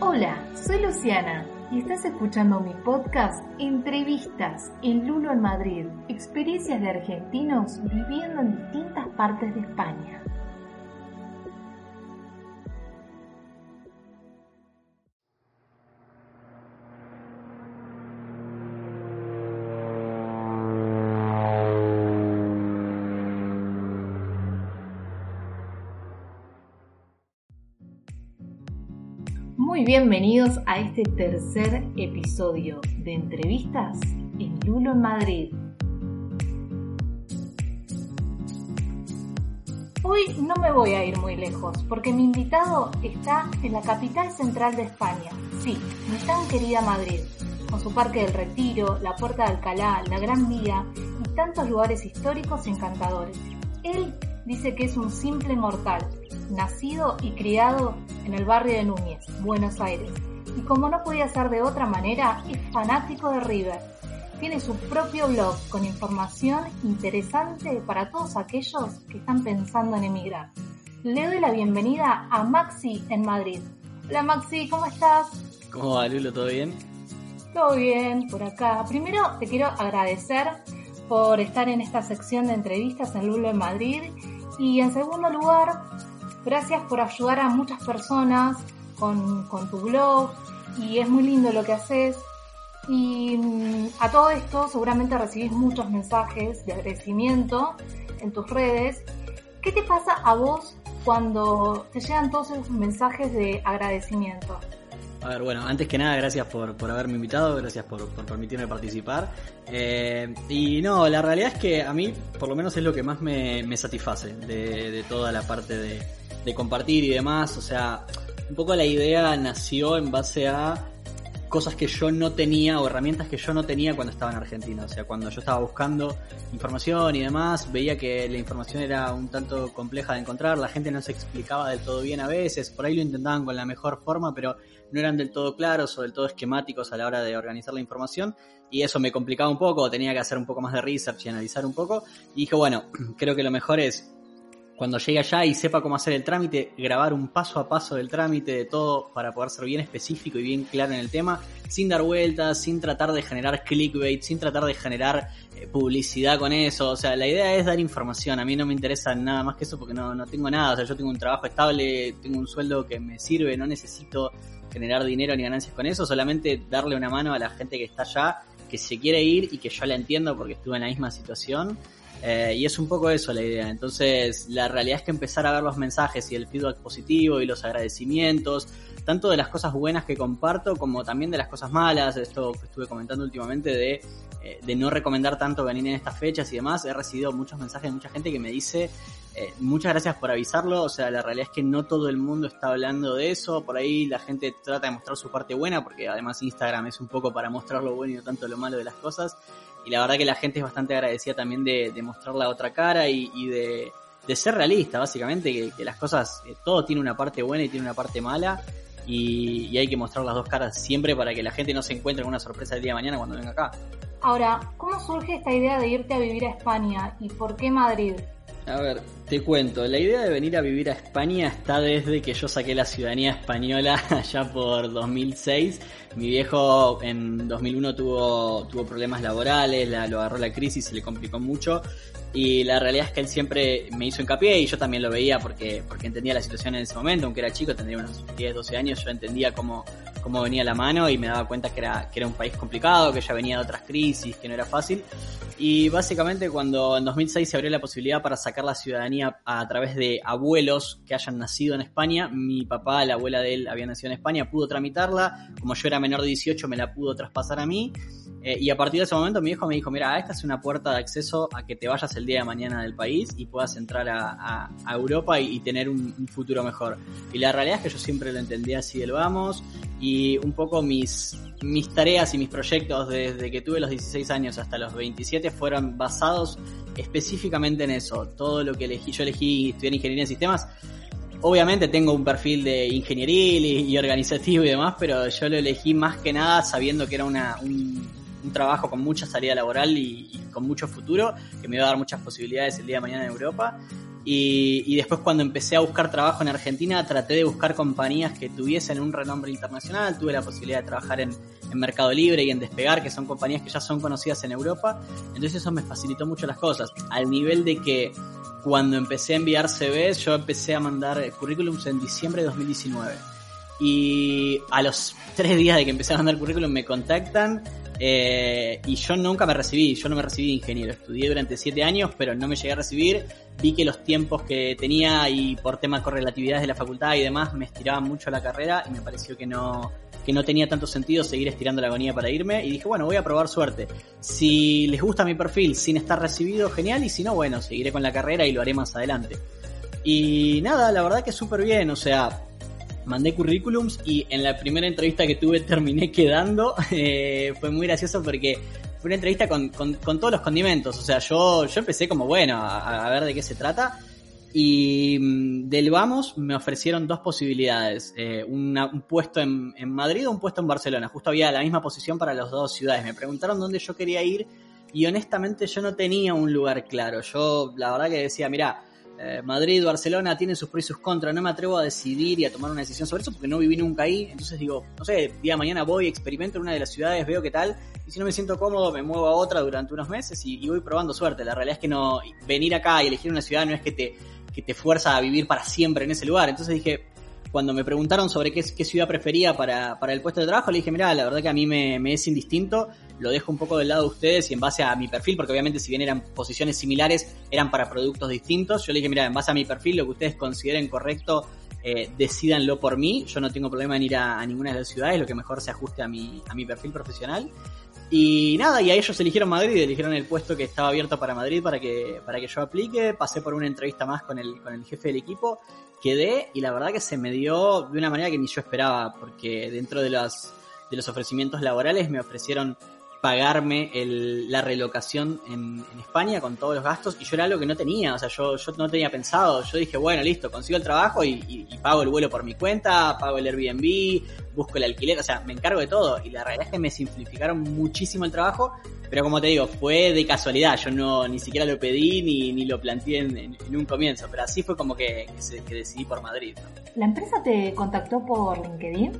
Hola, soy Luciana y estás escuchando mi podcast Entrevistas en Lulo en Madrid, experiencias de argentinos viviendo en distintas partes de España. Bienvenidos a este tercer episodio de entrevistas en Lulo en Madrid. Hoy no me voy a ir muy lejos porque mi invitado está en la capital central de España, sí, mi tan querida Madrid, con su Parque del Retiro, la Puerta de Alcalá, la Gran Vía y tantos lugares históricos encantadores. Él dice que es un simple mortal, nacido y criado en el barrio de Núñez, Buenos Aires. Y como no podía ser de otra manera, es fanático de River. Tiene su propio blog con información interesante para todos aquellos que están pensando en emigrar. Le doy la bienvenida a Maxi en Madrid. Hola Maxi, ¿cómo estás? ¿Cómo va, Lulo? ¿Todo bien? Todo bien, por acá. Primero te quiero agradecer por estar en esta sección de entrevistas en Lulo en Madrid. Y en segundo lugar, Gracias por ayudar a muchas personas con, con tu blog y es muy lindo lo que haces. Y mm, a todo esto seguramente recibís muchos mensajes de agradecimiento en tus redes. ¿Qué te pasa a vos cuando te llegan todos esos mensajes de agradecimiento? A ver, bueno, antes que nada, gracias por, por haberme invitado, gracias por, por permitirme participar. Eh, y no, la realidad es que a mí, por lo menos, es lo que más me, me satisface de, de toda la parte de, de compartir y demás. O sea, un poco la idea nació en base a cosas que yo no tenía o herramientas que yo no tenía cuando estaba en Argentina. O sea, cuando yo estaba buscando información y demás, veía que la información era un tanto compleja de encontrar, la gente no se explicaba del todo bien a veces, por ahí lo intentaban con la mejor forma, pero no eran del todo claros o del todo esquemáticos a la hora de organizar la información y eso me complicaba un poco, tenía que hacer un poco más de research y analizar un poco y dije, bueno, creo que lo mejor es cuando llegue allá y sepa cómo hacer el trámite, grabar un paso a paso del trámite de todo para poder ser bien específico y bien claro en el tema, sin dar vueltas, sin tratar de generar clickbait, sin tratar de generar eh, publicidad con eso. O sea, la idea es dar información. A mí no me interesa nada más que eso porque no, no tengo nada. O sea, yo tengo un trabajo estable, tengo un sueldo que me sirve, no necesito generar dinero ni ganancias con eso, solamente darle una mano a la gente que está allá, que se quiere ir y que yo la entiendo porque estuve en la misma situación eh, y es un poco eso la idea. Entonces, la realidad es que empezar a ver los mensajes y el feedback positivo y los agradecimientos, tanto de las cosas buenas que comparto como también de las cosas malas, esto que estuve comentando últimamente de, eh, de no recomendar tanto venir en estas fechas y demás, he recibido muchos mensajes de mucha gente que me dice, eh, muchas gracias por avisarlo, o sea, la realidad es que no todo el mundo está hablando de eso, por ahí la gente trata de mostrar su parte buena, porque además Instagram es un poco para mostrar lo bueno y no tanto lo malo de las cosas, y la verdad que la gente es bastante agradecida también de, mostrar la otra cara y, de, ser realista, básicamente, que, que las cosas, eh, todo tiene una parte buena y tiene una parte mala, y, y, hay que mostrar las dos caras siempre para que la gente no se encuentre con una sorpresa el día de mañana cuando venga acá. Ahora, ¿cómo surge esta idea de irte a vivir a España y por qué Madrid? A ver, te cuento, la idea de venir a vivir a España está desde que yo saqué la ciudadanía española allá por 2006. Mi viejo en 2001 tuvo, tuvo problemas laborales, la, lo agarró la crisis, se le complicó mucho. Y la realidad es que él siempre me hizo hincapié y yo también lo veía porque, porque entendía la situación en ese momento, aunque era chico, tendría unos 10, 12 años, yo entendía cómo, cómo venía la mano y me daba cuenta que era, que era un país complicado, que ya venía de otras crisis, que no era fácil. Y básicamente cuando en 2006 se abrió la posibilidad para sacar la ciudadanía a, través de abuelos que hayan nacido en España, mi papá, la abuela de él había nacido en España, pudo tramitarla, como yo era menor de 18 me la pudo traspasar a mí eh, y a partir de ese momento mi hijo me dijo, mira, esta es una puerta de acceso a que te vayas el día de mañana del país y puedas entrar a, a, Europa y, y tener un, futuro mejor. Y la realidad es que yo siempre lo entendí así del vamos y un poco mis, mis tareas y mis proyectos desde que tuve los 16 años hasta los 27 fueron basados específicamente en eso. Todo lo que elegí, yo elegí estudiar ingeniería en sistemas Obviamente tengo un perfil de ingenieril y, y, organizativo y demás, pero yo lo elegí más que nada sabiendo que era una, un, un trabajo con mucha salida laboral y, con mucho futuro, que me iba a dar muchas posibilidades el día de mañana en Europa. Y, después cuando empecé a buscar trabajo en Argentina, traté de buscar compañías que tuviesen un renombre internacional. Tuve la posibilidad de trabajar en, Mercado Libre y en Despegar, que son compañías que ya son conocidas en Europa. Entonces eso me facilitó mucho las cosas. Al nivel de que cuando empecé a enviar CVs, yo empecé a mandar currículums en diciembre de 2019. Y a los tres días de que empecé a mandar currículum me contactan eh, y yo nunca me recibí, yo no me recibí de ingeniero. Estudié durante siete años, pero no me llegué a recibir. Vi que los tiempos que tenía y por temas de correlatividades de la facultad y demás me estiraban mucho la carrera y me pareció que no, que no tenía tanto sentido seguir estirando la agonía para irme. Y dije, bueno, voy a probar suerte. Si les gusta mi perfil sin estar recibido, genial. Y si no, bueno, seguiré con la carrera y lo haré más adelante. Y nada, la verdad que súper bien. O sea, mandé currículums y en la primera entrevista que tuve terminé quedando. Eh, fue muy gracioso porque fue una entrevista con, todos los condimentos. O sea, yo, yo empecé como, bueno, a, ver de qué se trata. Y mm, del Vamos me ofrecieron dos posibilidades, eh, un puesto en, en, Madrid o un puesto en Barcelona. Justo había la misma posición para las dos ciudades. Me preguntaron dónde yo quería ir y honestamente yo no tenía un lugar claro. Yo la verdad que decía, mira, eh, Madrid, Barcelona tienen sus pros y sus contras. No me atrevo a decidir y a tomar una decisión sobre eso porque no viví nunca ahí. Entonces digo, no sé, día de mañana voy, experimento en una de las ciudades, veo qué tal. Y si no me siento cómodo, me muevo a otra durante unos meses y, voy probando suerte. La realidad es que no, venir acá y elegir una ciudad no es que te, que te fuerza a vivir para siempre en ese lugar. Entonces dije, cuando me preguntaron sobre qué, ciudad prefería para, para, el puesto de trabajo, le dije, mira, la verdad que a mí me, me, es indistinto, lo dejo un poco del lado de ustedes y en base a mi perfil, porque obviamente si bien eran posiciones similares, eran para productos distintos, yo le dije, mira, en base a mi perfil, lo que ustedes consideren correcto, eh, decidanlo por mí, yo no tengo problema en ir a, a, ninguna de las ciudades, lo que mejor se ajuste a mi, a mi perfil profesional. Y nada, y a ellos eligieron Madrid, eligieron el puesto que estaba abierto para Madrid para que, para que yo aplique, pasé por una entrevista más con el, con el jefe del equipo. Quedé y la verdad que se me dio de una manera que ni yo esperaba, porque dentro de los, de los ofrecimientos laborales me ofrecieron pagarme el, la relocación en, España con todos los gastos y yo era algo que no tenía, o sea, yo, no tenía pensado, yo dije, bueno, listo, consigo el trabajo y, pago el vuelo por mi cuenta, pago el Airbnb, busco el alquiler, o sea, me encargo de todo y la realidad es que me simplificaron muchísimo el trabajo, pero como te digo, fue de casualidad, yo no ni siquiera lo pedí ni, ni lo planteé en, un comienzo, pero así fue como que, que, decidí por Madrid. ¿La empresa te contactó por LinkedIn?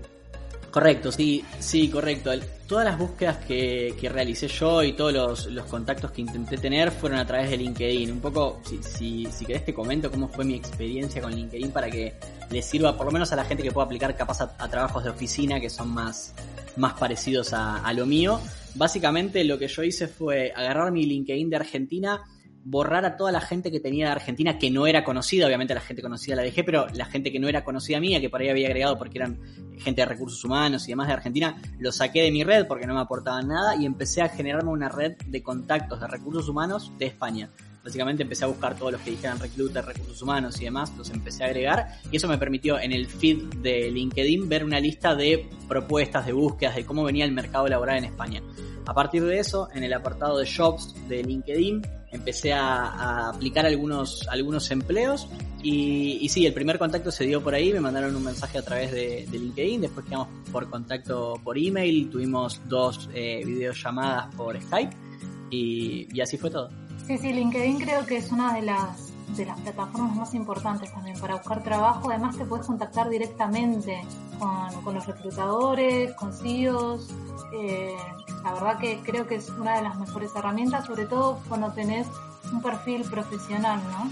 Correcto, sí, sí, correcto. Todas las búsquedas que, que realicé yo y todos los, los, contactos que intenté tener fueron a través de LinkedIn. Un poco, si, si, si querés te comento cómo fue mi experiencia con LinkedIn para que le sirva por lo menos a la gente que pueda aplicar capaz a, trabajos de oficina que son más, más parecidos a, a lo mío. Básicamente lo que yo hice fue agarrar mi LinkedIn de Argentina, borrar a toda la gente que tenía de Argentina que no era conocida, obviamente la gente conocida la dejé, pero la gente que no era conocida mía, que por ahí había agregado porque eran gente de recursos humanos y demás de Argentina, lo saqué de mi red porque no me aportaban nada y empecé a generarme una red de contactos de recursos humanos de España. Básicamente empecé a buscar todos los que dijeran recluta, recursos humanos y demás, los empecé a agregar y eso me permitió en el feed de LinkedIn ver una lista de propuestas, de búsquedas, de cómo venía el mercado laboral en España. A partir de eso, en el apartado de jobs de LinkedIn, empecé a, aplicar algunos, algunos empleos y, y, sí, el primer contacto se dio por ahí, me mandaron un mensaje a través de, LinkedIn, después quedamos por contacto por email, tuvimos dos eh, videollamadas por Skype y, y así fue todo. Sí, sí, LinkedIn creo que es una de las de las plataformas más importantes también para buscar trabajo. Además te puedes contactar directamente con, con los reclutadores, con CEOs. Eh, la verdad que creo que es una de las mejores herramientas, sobre todo cuando tenés un perfil profesional, ¿no?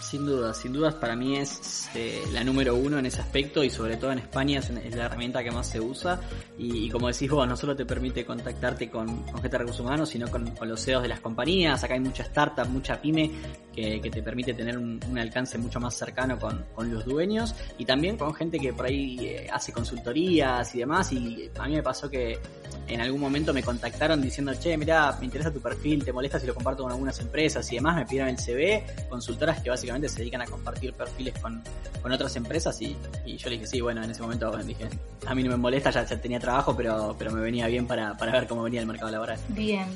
Sin duda, sin dudas para mí es eh, la número uno en ese aspecto y sobre todo en España es, la herramienta que más se usa y, como decís vos, no solo te permite contactarte con, gente de recursos humanos, sino con, los CEOs de las compañías, acá hay mucha startup, mucha pyme que, te permite tener un, alcance mucho más cercano con, los dueños y también con gente que por ahí eh, hace consultorías y demás y a mí me pasó que en algún momento me contactaron diciendo, che, mira, me interesa tu perfil, te molesta si lo comparto con algunas empresas y demás, me pidieron el CV, consultoras que básicamente se dedican a compartir perfiles con, otras empresas y, yo le dije, sí, bueno, en ese momento dije, a mí no me molesta, ya, tenía trabajo, pero, pero me venía bien para, para ver cómo venía el mercado laboral. Bien.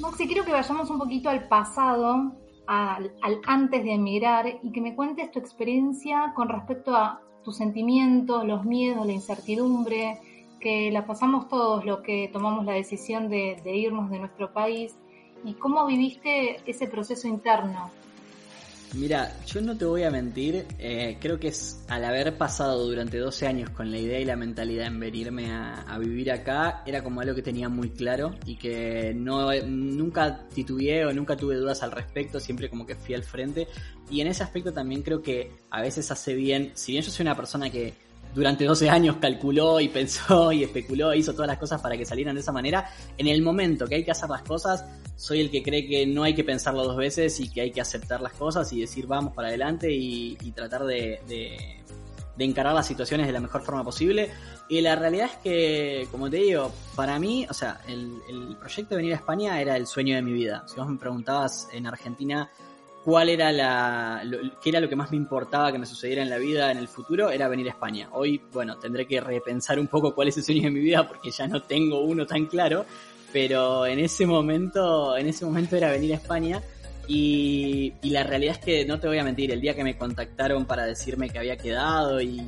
Moxie, quiero que vayamos un poquito al pasado, al, al antes de emigrar y que me cuentes tu experiencia con respecto a tus sentimientos, los miedos, la incertidumbre, que la pasamos todos los que tomamos la decisión de, irnos de nuestro país y cómo viviste ese proceso interno. Mira, yo no te voy a mentir, eh, creo que es al haber pasado durante 12 años con la idea y la mentalidad en venirme a, vivir acá, era como algo que tenía muy claro y que no nunca titubeé o nunca tuve dudas al respecto, siempre como que fui al frente. Y en ese aspecto también creo que a veces hace bien, si bien yo soy una persona que durante 12 años calculó y pensó y especuló, hizo todas las cosas para que salieran de esa manera. En el momento que hay que hacer las cosas, soy el que cree que no hay que pensarlo dos veces y que hay que aceptar las cosas y decir vamos para adelante y, tratar de, encarar las situaciones de la mejor forma posible. Y la realidad es que, como te digo, para mí, o sea, el, el proyecto de venir a España era el sueño de mi vida. Si vos me preguntabas en Argentina cuál era la, lo, qué era lo que más me importaba que me sucediera en la vida en el futuro, era venir a España. Hoy, bueno, tendré que repensar un poco cuál es el sueño de mi vida porque ya no tengo uno tan claro, pero en ese momento, en ese momento era venir a España y, la realidad es que no te voy a mentir, el día que me contactaron para decirme que había quedado y,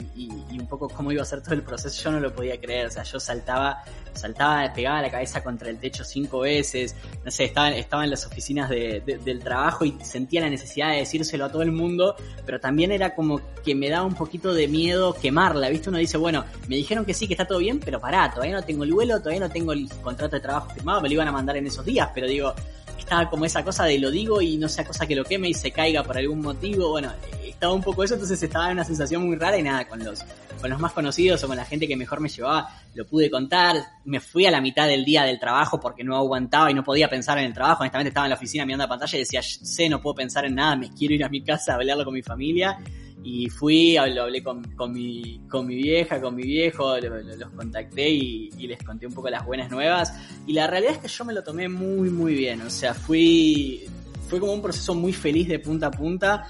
un poco cómo iba a ser todo el proceso, yo no lo podía creer. O sea, yo saltaba, saltaba, pegaba la cabeza contra el techo cinco veces. No sé, estaba, estaba en las oficinas del trabajo y sentía la necesidad de decírselo a todo el mundo, pero también era como que me daba un poquito de miedo quemarla. ¿Viste? Uno dice, bueno, me dijeron que sí, que está todo bien, pero pará, todavía no tengo el vuelo, todavía no tengo el contrato de trabajo firmado, me lo iban a mandar en esos días, pero digo, estaba como esa cosa de lo digo y no sea cosa que lo queme y se caiga por algún motivo. Bueno, estaba un poco eso, entonces estaba en una sensación muy rara y nada, con los, con los más conocidos o con la gente que mejor me llevaba, lo pude contar. Me fui a la mitad del día del trabajo porque no aguantaba y no podía pensar en el trabajo. Honestamente estaba en la oficina mirando la pantalla y decía, sé, no puedo pensar en nada, me quiero ir a mi casa a hablarlo con mi familia. Y fui, lo hablé con, con, mi, con mi vieja, con mi viejo, los contacté y, les conté un poco las buenas nuevas. Y la realidad es que yo me lo tomé muy, muy bien. O sea, fui, fue como un proceso muy feliz de punta a punta.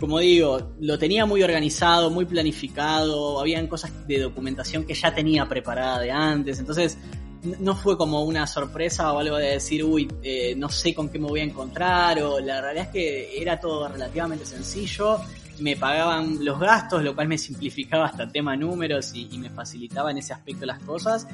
Como digo, lo tenía muy organizado, muy planificado, habían cosas de documentación que ya tenía preparada de antes, entonces no fue como una sorpresa o algo de decir, uy, eh, no sé con qué me voy a encontrar, o la realidad es que era todo relativamente sencillo me pagaban los gastos, lo cual me simplificaba hasta tema números y, me facilitaba en ese aspecto las cosas.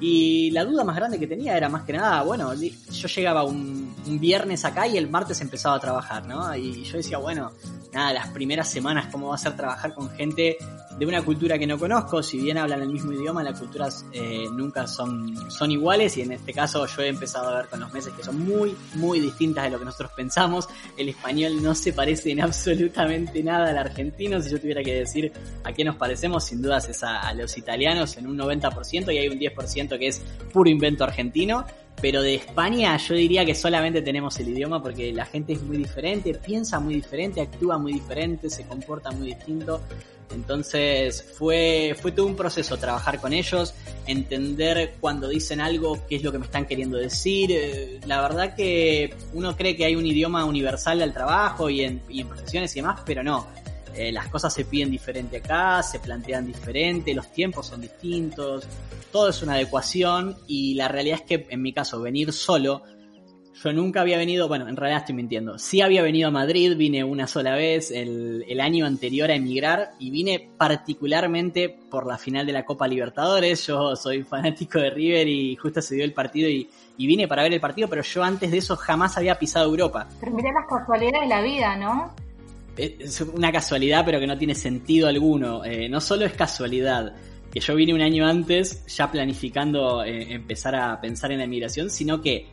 Y la duda más grande que tenía era más que nada, bueno, yo llegaba un, viernes acá y el martes empezaba a trabajar, ¿no? Y yo decía, bueno, nada, las primeras semanas, ¿cómo va a ser trabajar con gente de una cultura que no conozco? Si bien hablan el mismo idioma, las culturas eh, nunca son, son iguales y en este caso yo he empezado a ver con los meses que son muy, muy distintas de lo que nosotros pensamos. El español no se parece en absolutamente nada al argentino. Si yo tuviera que decir a qué nos parecemos, sin dudas es a los italianos en un 90% y hay un 10% que es puro invento argentino. Pero de España yo diría que solamente tenemos el idioma porque la gente es muy diferente, piensa muy diferente, actúa muy diferente, se comporta muy distinto. Entonces fue, fue todo un proceso trabajar con ellos, entender cuando dicen algo, qué es lo que me están queriendo decir. Eh, la verdad que uno cree que hay un idioma universal al trabajo y en, y en profesiones y demás, pero no. Eh, las cosas se piden diferente acá, se plantean diferente, los tiempos son distintos, todo es una adecuación y la realidad es que en mi caso venir solo, yo nunca había venido, bueno, en realidad estoy mintiendo, sí había venido a Madrid, vine una sola vez el, el año anterior a emigrar y vine particularmente por la final de la Copa Libertadores, yo soy fanático de River y justo se dio el partido y, y vine para ver el partido, pero yo antes de eso jamás había pisado Europa. Pero mirá las casualidades de la vida, ¿no? es una casualidad, pero que no tiene sentido alguno. Eh, no solo es casualidad que yo vine un año antes ya planificando eh, empezar a pensar en la emigración, sino que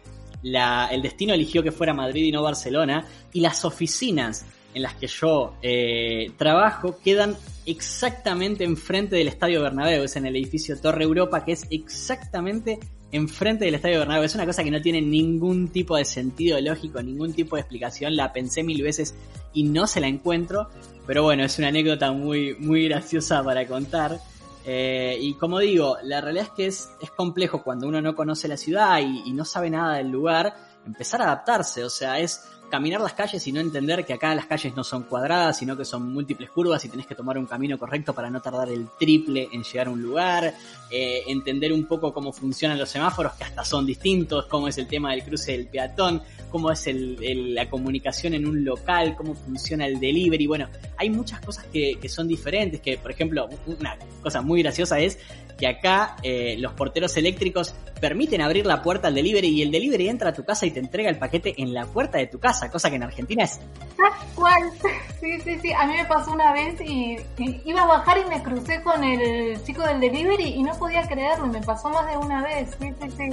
el destino eligió que fuera Madrid y no Barcelona, y las oficinas en las que yo eh, trabajo quedan exactamente enfrente del Estadio Bernabéu, es en el edificio Torre Europa, que es exactamente enfrente del Estadio Bernabéu. Es una cosa que no tiene ningún tipo de sentido lógico, ningún tipo de explicación. La pensé mil veces y no se la encuentro. Pero bueno, es una anécdota muy, muy graciosa para contar. Eh, y como digo, la realidad es que es, es complejo cuando uno no conoce la ciudad y, no sabe nada del lugar, empezar a adaptarse. O sea, es caminar las calles y no entender que acá las calles no son cuadradas, sino que son múltiples curvas y tenés que tomar un camino correcto para no tardar el triple en llegar a un lugar, eh, entender un poco cómo funcionan los semáforos, que hasta son distintos, cómo es el tema del cruce del peatón, cómo es la comunicación en un local, cómo funciona el delivery. Bueno, hay muchas cosas que, son diferentes, que por ejemplo, una cosa muy graciosa es que acá eh, los porteros eléctricos permiten abrir la puerta al delivery y el delivery entra a tu casa y te entrega el paquete en la puerta de tu casa cosa que en Argentina es... Tal sí, sí, sí, a mí me pasó una vez y, iba a bajar y me crucé con el chico del delivery y no podía creerlo, me pasó más de una vez, sí, sí, sí.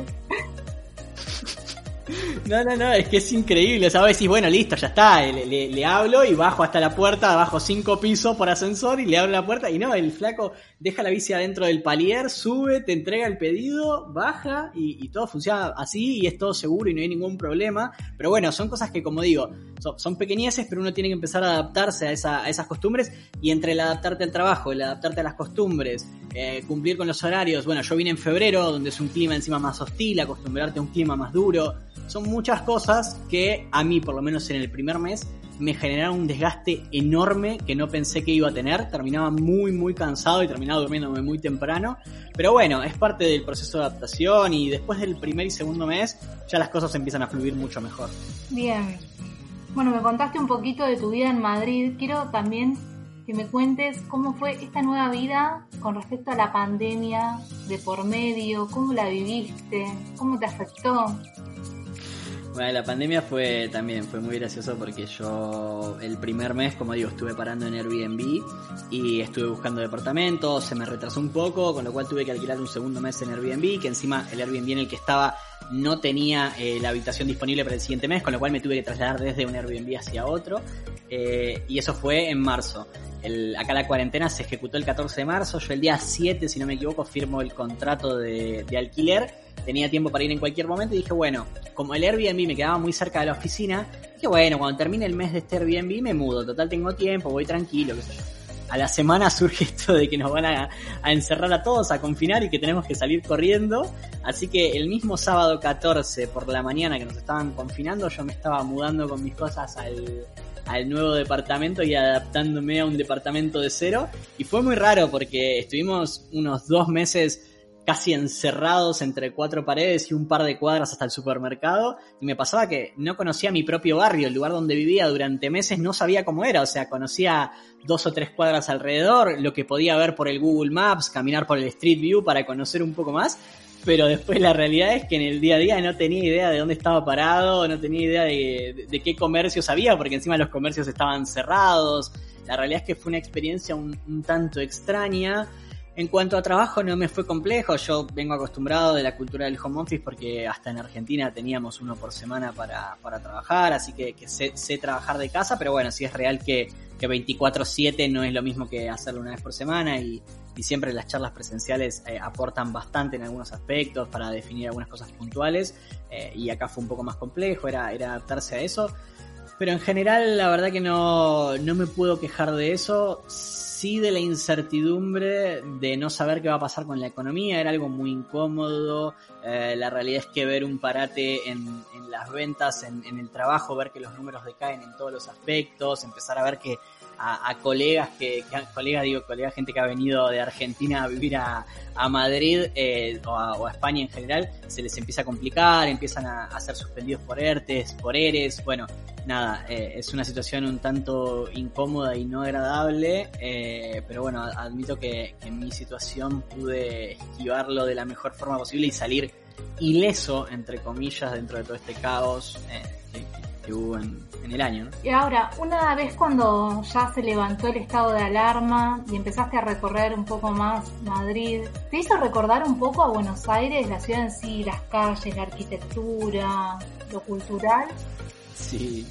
No, no, no, es que es increíble. O sea, decís, bueno, listo, ya está. Le, hablo y bajo hasta la puerta, bajo cinco pisos por ascensor y le abro la puerta. Y no, el flaco deja la bici adentro del palier, sube, te entrega el pedido, baja y, todo funciona así y es todo seguro y no hay ningún problema. Pero bueno, son cosas que, como digo, son, pequeñeces, pero uno tiene que empezar a adaptarse a, esa, esas costumbres. Y entre el adaptarte al trabajo, el adaptarte a las costumbres, eh, cumplir con los horarios. Bueno, yo vine en febrero, donde es un clima encima más hostil, acostumbrarte a un clima más duro son muchas cosas que a mí, por lo menos en el primer mes, me generaron un desgaste enorme que no pensé que iba a tener. Terminaba muy, muy cansado y terminaba durmiéndome muy temprano. Pero bueno, es parte del proceso de adaptación y después del primer y segundo mes ya las cosas empiezan a fluir mucho mejor. Bien. Bueno, me contaste un poquito de tu vida en Madrid. Quiero también que me cuentes cómo fue esta nueva vida con respecto a la pandemia de por medio, cómo la viviste, cómo te afectó. Bueno, la pandemia fue también, fue muy gracioso porque yo el primer mes, como digo, estuve parando en Airbnb y estuve buscando departamentos, se me retrasó un poco, con lo cual tuve que alquilar un segundo mes en Airbnb, que encima el Airbnb en el que estaba no tenía eh, la habitación disponible para el siguiente mes, con lo cual me tuve que trasladar desde un Airbnb hacia otro. Eh, y eso fue en marzo. El, acá la cuarentena se ejecutó el 14 de marzo, yo el día 7, si no me equivoco, firmo el contrato de, de alquiler tenía tiempo para ir en cualquier momento y dije, bueno, como el Airbnb me quedaba muy cerca de la oficina, dije, bueno, cuando termine el mes de este Airbnb me mudo, total tengo tiempo, voy tranquilo, qué sé yo. A la semana surge esto de que nos van a, encerrar a todos, a confinar y que tenemos que salir corriendo. Así que el mismo sábado 14 por la mañana que nos estaban confinando, yo me estaba mudando con mis cosas al, al nuevo departamento y adaptándome a un departamento de cero. Y fue muy raro porque estuvimos unos dos meses casi encerrados entre cuatro paredes y un par de cuadras hasta el supermercado y me pasaba que no conocía mi propio barrio, el lugar donde vivía durante meses no sabía cómo era, o sea, conocía dos o tres cuadras alrededor, lo que podía ver por el Google Maps, caminar por el Street View para conocer un poco más, pero después la realidad es que en el día a día no tenía idea de dónde estaba parado, no tenía idea de, qué comercios había, porque encima los comercios estaban cerrados. La realidad es que fue una experiencia un tanto extraña. En cuanto a trabajo no me fue complejo, yo vengo acostumbrado de la cultura del home office porque hasta en Argentina teníamos uno por semana para, para trabajar, así que, sé, trabajar de casa, pero bueno, sí es real que, que 24/7 no es lo mismo que hacerlo una vez por semana y, siempre las charlas presenciales eh, aportan bastante en algunos aspectos para definir algunas cosas puntuales eh, y acá fue un poco más complejo, era, era adaptarse a eso. Pero en general la verdad que no, no me puedo quejar de eso sí de la incertidumbre de no saber qué va a pasar con la economía, era algo muy incómodo, eh, la realidad es que ver un parate en, las ventas, en, el trabajo, ver que los números decaen en todos los aspectos, empezar a ver que a, colegas que, colegas digo gente que ha venido de Argentina a vivir a, Madrid eh, o, a, España en general se les empieza a complicar empiezan a, ser suspendidos por ERTES por ERES bueno nada, eh, es una situación un tanto incómoda y no agradable, eh, pero bueno, admito que, en mi situación pude esquivarlo de la mejor forma posible y salir ileso, entre comillas, dentro de todo este caos que, hubo en, el año. Y ahora, una vez cuando ya se levantó el estado de alarma y empezaste a recorrer un poco más Madrid, ¿te hizo recordar un poco a Buenos Aires, la ciudad en sí, las calles, la arquitectura, lo cultural? Sí,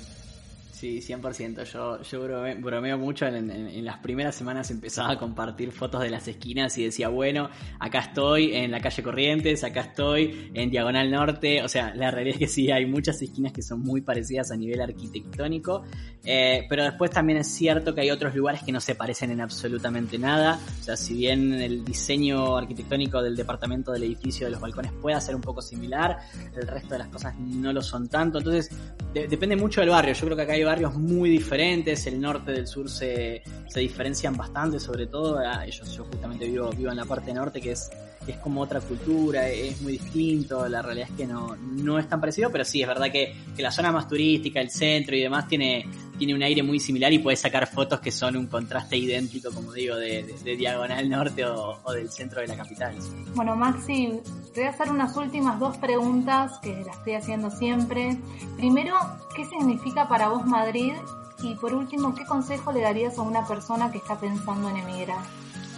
Sí, 100%. Yo, yo bromeo, mucho. En, las primeras semanas empezaba a compartir fotos de las esquinas y decía, bueno, acá estoy en la calle Corrientes, acá estoy en Diagonal Norte. O sea, la realidad es que sí, hay muchas esquinas que son muy parecidas a nivel arquitectónico. Eh, pero después también es cierto que hay otros lugares que no se parecen en absolutamente nada. O sea, si bien el diseño arquitectónico del departamento del edificio de los balcones puede ser un poco similar, el resto de las cosas no lo son tanto. Entonces, depende mucho del barrio. Yo creo que acá hay muy diferentes, el norte del sur se, se diferencian bastante, sobre todo, ah, yo, yo justamente vivo, vivo en la parte norte que es, es como otra cultura, es muy distinto, la realidad es que no, no es tan parecido, pero sí, es verdad que, que la zona más turística, el centro y demás tiene, tiene un aire muy similar y puedes sacar fotos que son un contraste idéntico, como digo, de, Diagonal Norte o, del centro de la capital. Bueno, Maxi, te voy a hacer unas últimas dos preguntas que las estoy haciendo siempre. Primero, ¿qué significa para vos Madrid? Y por último, ¿qué consejo le darías a una persona que está pensando en emigrar?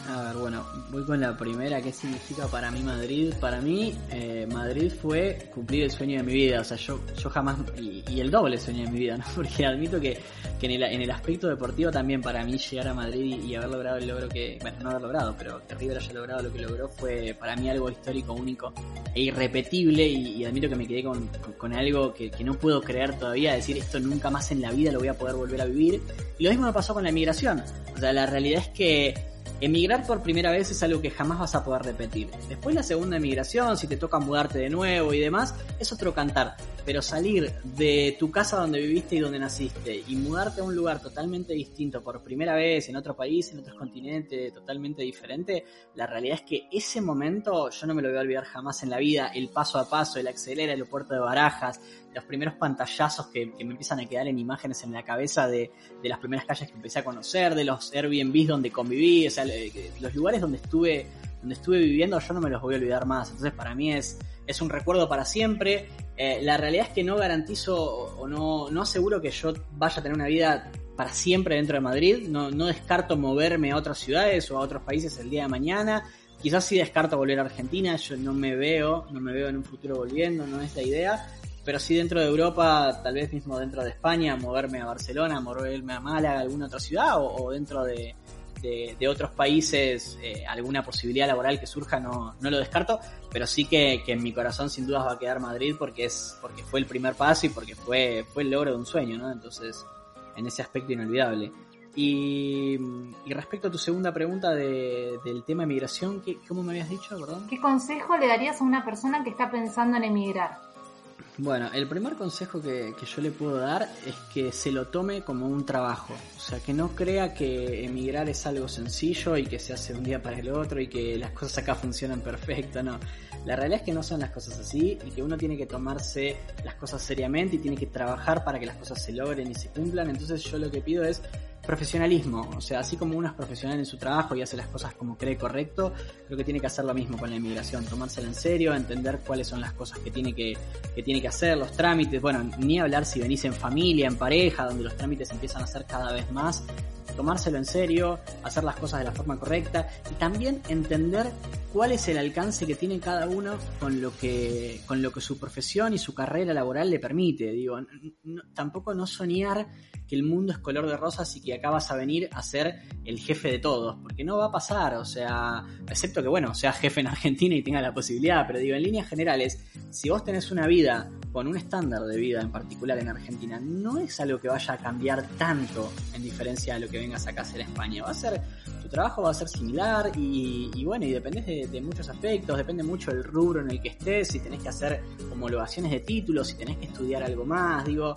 A ver, bueno, voy con la primera. ¿Qué significa para mí Madrid? Para mí, eh, Madrid fue cumplir el sueño de mi vida. O sea, yo, yo jamás. Y, el doble sueño de mi vida, ¿no? Porque admito que, que en, el, en el aspecto deportivo también para mí llegar a Madrid y, haber logrado el logro que. Bueno, no haber logrado, pero que River haya logrado lo que logró fue para mí algo histórico, único e irrepetible. Y, admito que me quedé con, con, algo que, que, no puedo creer todavía. Decir esto nunca más en la vida lo voy a poder volver a vivir. Y lo mismo me pasó con la inmigración. O sea, la realidad es que Emigrar por primera vez es algo que jamás vas a poder repetir. Después la segunda emigración, si te toca mudarte de nuevo y demás, es otro cantar. Pero salir de tu casa donde viviste y donde naciste y mudarte a un lugar totalmente distinto por primera vez, en otro país, en otro continente, totalmente diferente, la realidad es que ese momento yo no me lo voy a olvidar jamás en la vida. El paso a paso, el acceder al aeropuerto de Barajas, los primeros pantallazos que, me empiezan a quedar en imágenes en la cabeza de, las primeras calles que empecé a conocer, de los Airbnbs donde conviví, o sea, los lugares donde estuve, donde estuve viviendo, yo no me los voy a olvidar más. Entonces, para mí es, es un recuerdo para siempre. Eh, la realidad es que no garantizo o no, no aseguro que yo vaya a tener una vida para siempre dentro de Madrid. No, no descarto moverme a otras ciudades o a otros países el día de mañana. Quizás sí descarto volver a Argentina, yo no me veo, no me veo en un futuro volviendo, no es la idea, pero sí dentro de Europa, tal vez mismo dentro de España, moverme a Barcelona, moverme a Málaga, alguna otra ciudad, o, dentro de, otros países, eh, alguna posibilidad laboral que surja, no, lo descarto, pero sí que, en mi corazón sin dudas va a quedar Madrid porque es porque fue el primer paso y porque fue, fue el logro de un sueño, ¿no? Entonces, en ese aspecto inolvidable. Y, respecto a tu segunda pregunta del tema de migración, ¿cómo me habías dicho? Perdón? ¿Qué consejo le darías a una persona que está pensando en emigrar? Bueno, el primer consejo que, yo le puedo dar es que se lo tome como un trabajo. O sea, que no crea que emigrar es algo sencillo y que se hace un día para el otro y que las cosas acá funcionan perfecto, no. La realidad es que no son las cosas así y que uno tiene que tomarse las cosas seriamente y tiene que trabajar para que las cosas se logren y se cumplan. Entonces yo lo que pido es profesionalismo, o sea, así como uno es profesional en su trabajo y hace las cosas como cree correcto, creo que tiene que hacer lo mismo con la inmigración, tomársela en serio, entender cuáles son las cosas que tiene que, que tiene que hacer, los trámites, bueno, ni hablar si venís en familia, en pareja, donde los trámites empiezan a ser cada vez más, tomárselo en serio, hacer las cosas de la forma correcta y también entender cuál es el alcance que tiene cada uno con lo que, con lo que su profesión y su carrera laboral le permite. Digo, tampoco no soñar que el mundo es color de rosas y que acá vas a venir a ser el jefe de todos, porque no va a pasar, o sea, excepto que, bueno, seas jefe en Argentina y tenga la posibilidad, pero digo, en líneas generales, si vos tenés una vida con un estándar de vida en particular en Argentina, no es algo que vaya a cambiar tanto en diferencia a lo que vengas acá a hacer en España, va a ser, tu trabajo va a ser similar y, bueno, y depende de, de muchos aspectos, depende mucho del rubro en el que estés, si tenés que hacer homologaciones de títulos, si tenés que estudiar algo más, digo,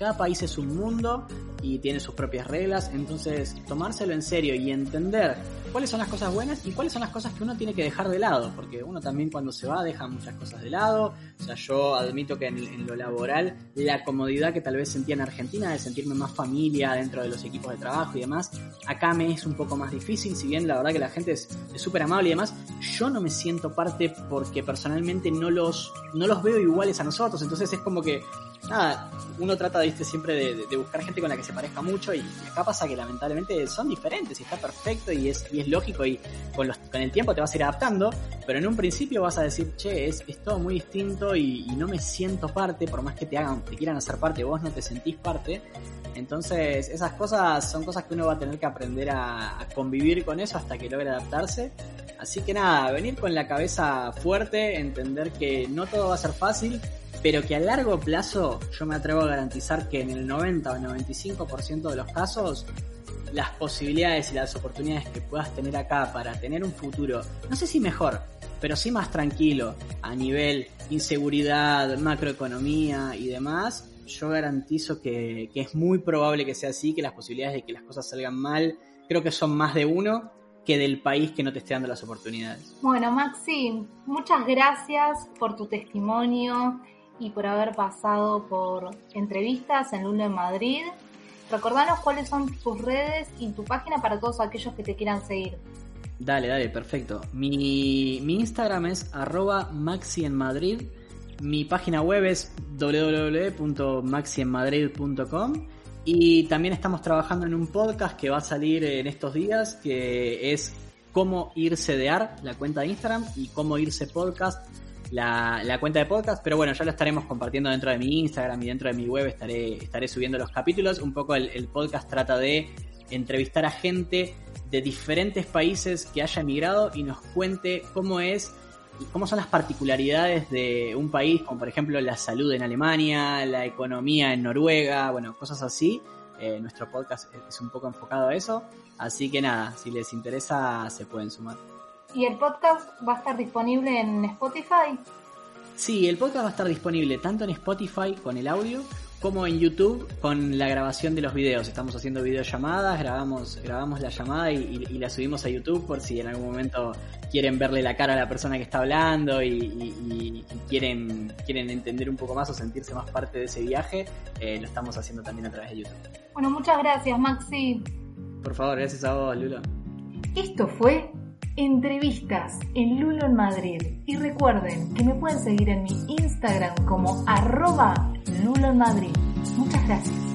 cada país es un mundo y tiene sus propias reglas, entonces tomárselo en serio y entender cuáles son las cosas buenas y cuáles son las cosas que uno tiene que dejar de lado, porque uno también cuando se va deja muchas cosas de lado, o sea, yo admito que en, lo laboral la comodidad que tal vez sentía en Argentina de sentirme más familia dentro de los equipos de trabajo y demás, acá me es un poco más difícil, si bien la verdad que la gente es súper amable y demás, yo no me siento parte porque personalmente no los, no los veo iguales a nosotros, entonces es como que nada, uno trata, viste, siempre de, buscar gente con la que se parezca mucho y acá pasa que lamentablemente son diferentes y está perfecto y es, es lógico y con, el tiempo te vas a ir adaptando, pero en un principio vas a decir, che, es, es todo muy distinto y, no me siento parte, por más que te hagan, te quieran hacer parte, vos no te sentís parte. Entonces, esas cosas son cosas que uno va a tener que aprender a, a convivir con eso hasta que logre adaptarse. Así que nada, venir con la cabeza fuerte, entender que no todo va a ser fácil, pero que a largo plazo yo me atrevo a garantizar que en el 90 o 95% de los casos las posibilidades y las oportunidades que puedas tener acá para tener un futuro, no sé si mejor, pero sí más tranquilo a nivel inseguridad, macroeconomía y demás, yo garantizo que, que es muy probable que sea así, que las posibilidades de que las cosas salgan mal, creo que son más de uno que del país que no te esté dando las oportunidades. Bueno, Maxi, muchas gracias por tu testimonio y por haber pasado por entrevistas en Luna en Madrid. Recordanos cuáles son tus redes y tu página para todos aquellos que te quieran seguir. Dale, dale, perfecto. Mi, Instagram es arroba maxi. Mi página web es www.maxienmadrid.com y también estamos trabajando en un podcast que va a salir en estos días que es cómo irse de AR, la cuenta de Instagram, y cómo irse podcast, la, cuenta de podcast. Pero bueno, ya lo estaremos compartiendo dentro de mi Instagram y dentro de mi web estaré, estaré subiendo los capítulos. Un poco el, el podcast trata de entrevistar a gente de diferentes países que haya emigrado y nos cuente cómo es y cómo son las particularidades de un país, como por ejemplo la salud en Alemania, la economía en Noruega, bueno, cosas así. Eh, nuestro podcast es un poco enfocado a eso, así que nada, si les interesa se pueden sumar. ¿Y el podcast va a estar disponible en Spotify? Sí, el podcast va a estar disponible tanto en Spotify con el audio como en YouTube con la grabación de los videos. Estamos haciendo videollamadas, grabamos, grabamos la llamada y, y, la subimos a YouTube por si en algún momento quieren verle la cara a la persona que está hablando y, y quieren, quieren entender un poco más o sentirse más parte de ese viaje. Eh, lo estamos haciendo también a través de YouTube. Bueno, muchas gracias, Maxi. Por favor, gracias a vos, Lulo. Esto fue entrevistas en Lulo en Madrid. Y recuerden que me pueden seguir en mi Instagram como arroba Lulo Madrid. Muchas gracias.